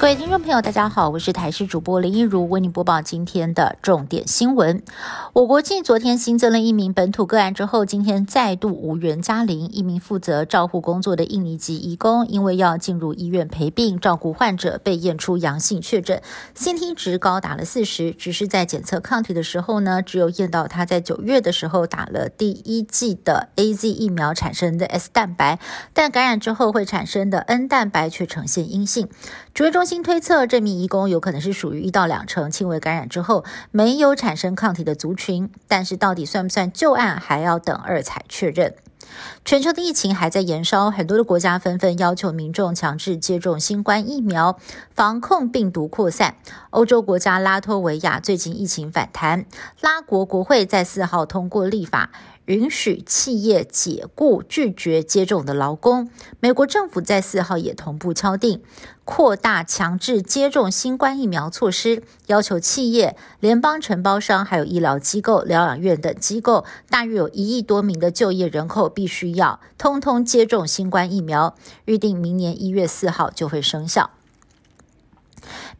各位听众朋友，大家好，我是台视主播林一如，为您播报今天的重点新闻。我国继昨天新增了一名本土个案之后，今天再度无缘加零。一名负责照护工作的印尼籍义工，因为要进入医院陪病照顾患者，被验出阳性确诊，CT 值高达了四十。只是在检测抗体的时候呢，只有验到他在九月的时候打了第一剂的 AZ 疫苗产生的 S 蛋白，但感染之后会产生的 N 蛋白却呈现阴性。指挥中心推测，这名移工有可能是属于一到两成轻微感染之后没有产生抗体的族群，但是到底算不算旧案，还要等二采确认。全球的疫情还在延烧，很多的国家纷纷要求民众强制接种新冠疫苗，防控病毒扩散。欧洲国家拉脱维亚最近疫情反弹，拉国国会在四号通过立法。允许企业解雇拒绝接种的劳工。美国政府在四号也同步敲定扩大强制接种新冠疫苗措施，要求企业、联邦承包商还有医疗机构、疗养院等机构，大约有一亿多名的就业人口必须要通通接种新冠疫苗。预定明年一月四号就会生效。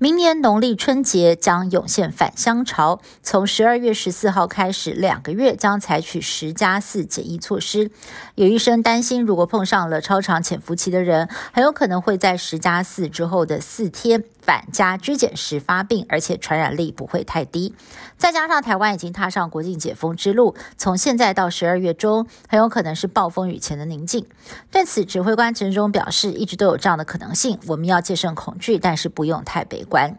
明年农历春节将涌现返乡潮，从十二月十四号开始，两个月将采取十加四检疫措施。有医生担心，如果碰上了超长潜伏期的人，很有可能会在十加四之后的四天返家居检时发病，而且传染力不会太低。再加上台湾已经踏上国境解封之路，从现在到十二月中，很有可能是暴风雨前的宁静。对此，指挥官陈忠表示，一直都有这样的可能性，我们要戒慎恐惧，但是不用太悲。观。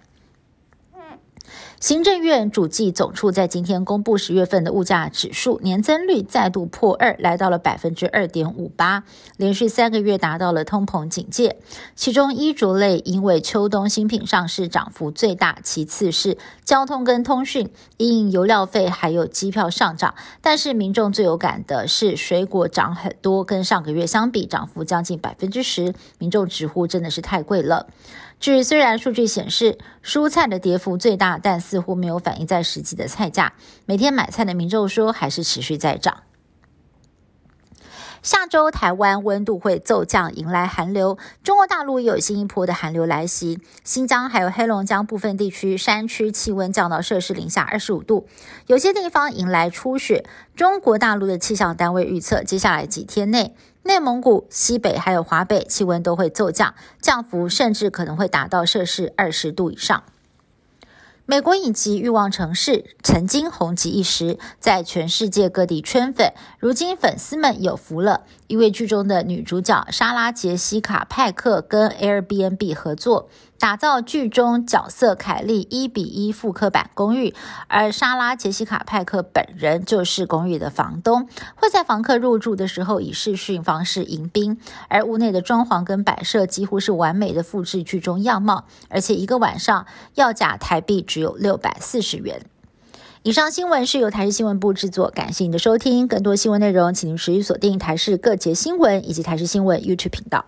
行政院主计总处在今天公布十月份的物价指数年增率再度破二，来到了百分之二点五八，连续三个月达到了通膨警戒。其中衣着类因为秋冬新品上市涨幅最大，其次是交通跟通讯，因油料费还有机票上涨。但是民众最有感的是水果涨很多，跟上个月相比涨幅将近百分之十，民众直呼真的是太贵了。据虽然数据显示蔬菜的跌幅最大，但似乎没有反映在实际的菜价。每天买菜的民众说，还是持续在涨。下周台湾温度会骤降，迎来寒流。中国大陆也有新一波的寒流来袭，新疆还有黑龙江部分地区山区气温降到摄氏零下二十五度，有些地方迎来初雪。中国大陆的气象单位预测，接下来几天内，内蒙古、西北还有华北气温都会骤降，降幅甚至可能会达到摄氏二十度以上。美国影集《欲望城市》曾经红极一时，在全世界各地圈粉。如今粉丝们有福了，因为剧中的女主角莎拉·杰西卡·派克跟 Airbnb 合作。打造剧中角色凯莉一比一复刻版公寓，而莎拉杰西卡派克本人就是公寓的房东，会在房客入住的时候以视讯方式迎宾，而屋内的装潢跟摆设几乎是完美的复制剧中样貌，而且一个晚上要价台币只有六百四十元。以上新闻是由台视新闻部制作，感谢您的收听，更多新闻内容请您持续锁定台视各节新闻以及台视新闻 YouTube 频道。